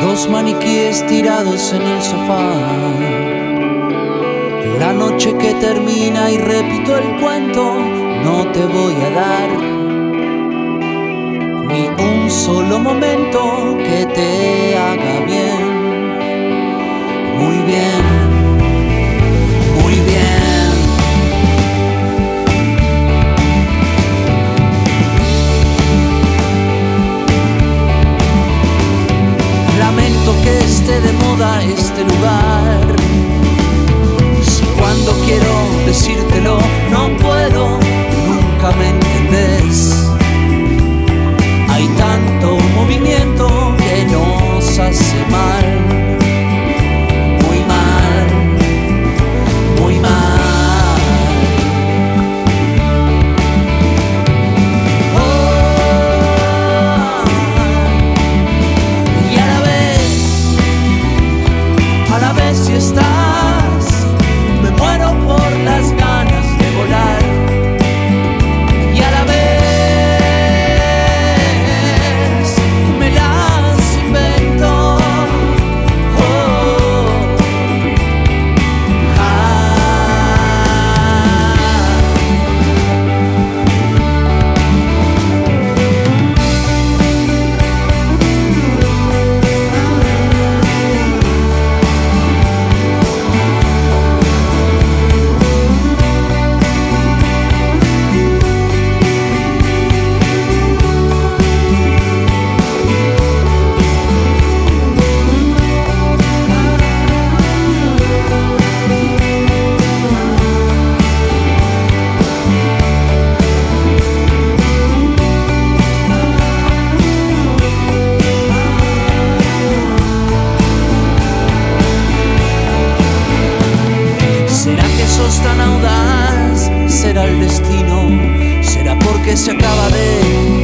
dos maniquíes tirados en el sofá. La noche que termina y repito el cuento, no te voy a dar ni un solo momento que te haga bien. Muy bien, my ¿Será que sos tan audaz? ¿Será el destino? ¿Será porque se acaba de